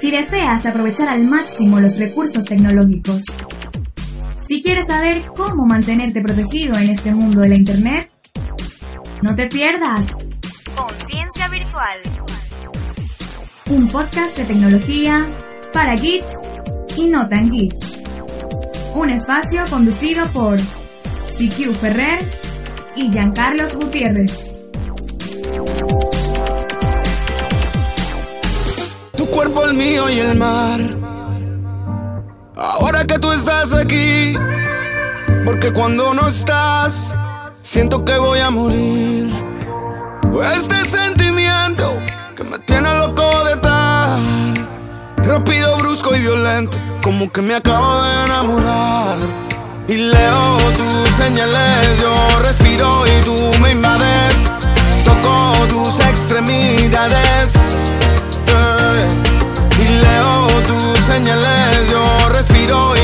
si deseas aprovechar al máximo los recursos tecnológicos. Si quieres saber cómo mantenerte protegido en este mundo de la Internet, no te pierdas Conciencia Virtual, un podcast de tecnología para geeks y no tan geeks. Un espacio conducido por CQ Ferrer y Giancarlos Gutiérrez. Cuerpo, el mío y el mar. Ahora que tú estás aquí, porque cuando no estás, siento que voy a morir. Este sentimiento que me tiene loco de estar, rápido, brusco y violento, como que me acabo de enamorar. Y leo tus señales, yo respiro y tú me invades. Toco tus extremidades. Señales, yo respiro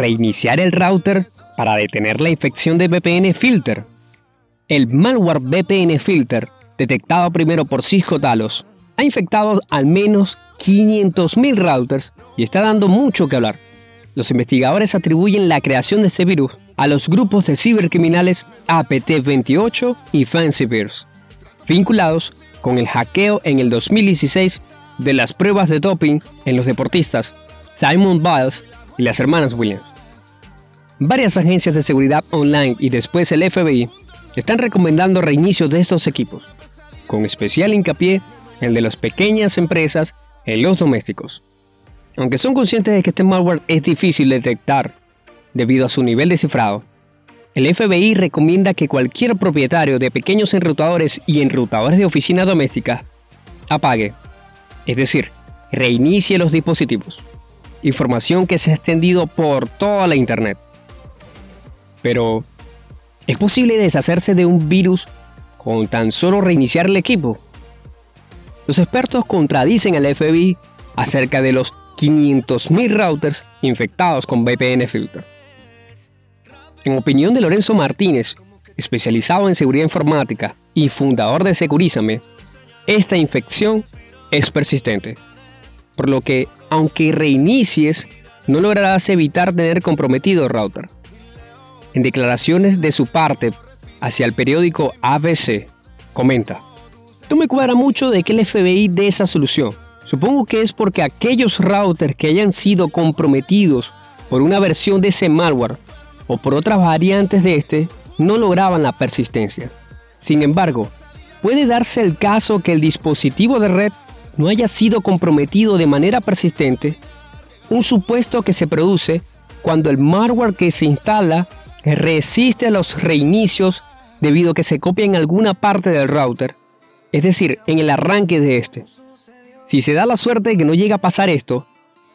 Reiniciar el router para detener la infección de VPN Filter. El malware VPN Filter, detectado primero por Cisco Talos, ha infectado al menos 500.000 routers y está dando mucho que hablar. Los investigadores atribuyen la creación de este virus a los grupos de cibercriminales APT28 y Fancyverse, vinculados con el hackeo en el 2016 de las pruebas de doping en los deportistas Simon Biles y las hermanas Williams. Varias agencias de seguridad online y después el FBI están recomendando reinicios de estos equipos, con especial hincapié en el de las pequeñas empresas en los domésticos. Aunque son conscientes de que este malware es difícil de detectar debido a su nivel de cifrado, el FBI recomienda que cualquier propietario de pequeños enrutadores y enrutadores de oficina doméstica apague, es decir, reinicie los dispositivos. Información que se ha extendido por toda la Internet. Pero, ¿es posible deshacerse de un virus con tan solo reiniciar el equipo? Los expertos contradicen al FBI acerca de los 500.000 routers infectados con VPN Filter. En opinión de Lorenzo Martínez, especializado en seguridad informática y fundador de Securízame, esta infección es persistente, por lo que, aunque reinicies, no lograrás evitar tener comprometido router. En declaraciones de su parte hacia el periódico ABC, comenta, no me cuadra mucho de que el FBI dé esa solución. Supongo que es porque aquellos routers que hayan sido comprometidos por una versión de ese malware o por otras variantes de este no lograban la persistencia. Sin embargo, puede darse el caso que el dispositivo de red no haya sido comprometido de manera persistente, un supuesto que se produce cuando el malware que se instala resiste a los reinicios debido a que se copia en alguna parte del router, es decir, en el arranque de este. Si se da la suerte de que no llega a pasar esto,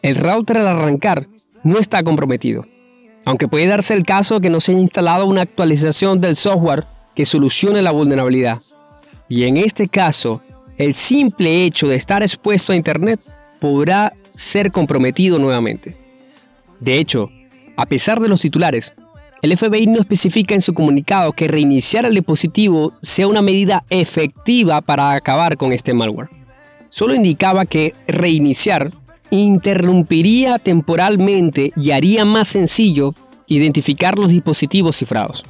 el router al arrancar no está comprometido, aunque puede darse el caso que no se haya instalado una actualización del software que solucione la vulnerabilidad. Y en este caso, el simple hecho de estar expuesto a Internet podrá ser comprometido nuevamente. De hecho, a pesar de los titulares, el FBI no especifica en su comunicado que reiniciar el dispositivo sea una medida efectiva para acabar con este malware. Solo indicaba que reiniciar interrumpiría temporalmente y haría más sencillo identificar los dispositivos cifrados.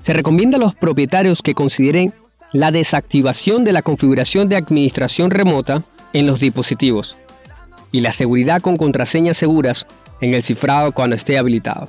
Se recomienda a los propietarios que consideren la desactivación de la configuración de administración remota en los dispositivos y la seguridad con contraseñas seguras en el cifrado cuando esté habilitado.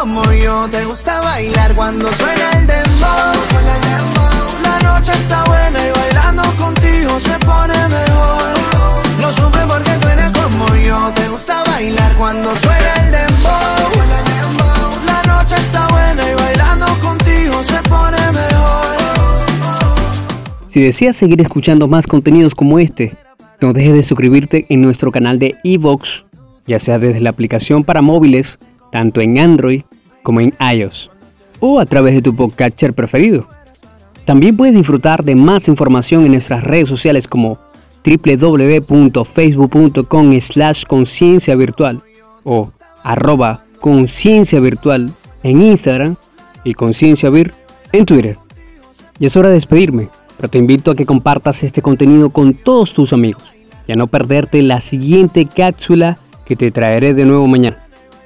dominar yo. Te gusta bailar cuando suena el dembow. La noche está buena y bailando contigo se pone mejor. Lo supe porque tú eres como yo. Te gusta bailar cuando suena el dembow. La noche está buena y bailando contigo se pone mejor. Si deseas seguir escuchando más contenidos como este, no dejes de suscribirte en nuestro canal de Evox, ya sea desde la aplicación para móviles, tanto en Android como en iOS, o a través de tu podcatcher preferido. También puedes disfrutar de más información en nuestras redes sociales como www.facebook.com slash conciencia virtual o arroba conciencia virtual en Instagram y conciencia vir en Twitter. Y es hora de despedirme, pero te invito a que compartas este contenido con todos tus amigos y a no perderte la siguiente cápsula que te traeré de nuevo mañana.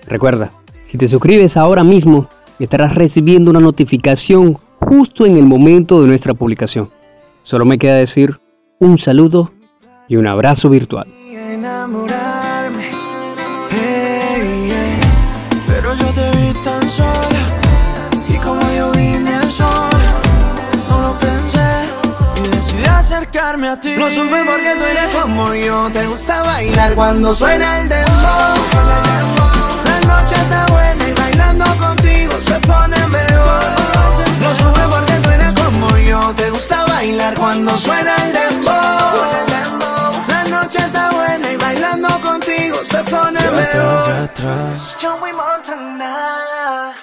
Recuerda, si te suscribes ahora mismo, estarás recibiendo una notificación justo en el momento de nuestra publicación. Solo me queda decir un saludo y un abrazo virtual. acercarme a ti. Lo supe porque tú eres como yo. Te gusta bailar cuando suena el dembow. La noche está buena y bailando contigo se pone mejor. Lo supe porque tú eres como yo. Te gusta bailar cuando suena el dembow. La noche está buena y bailando contigo se pone mejor. Joey Montana.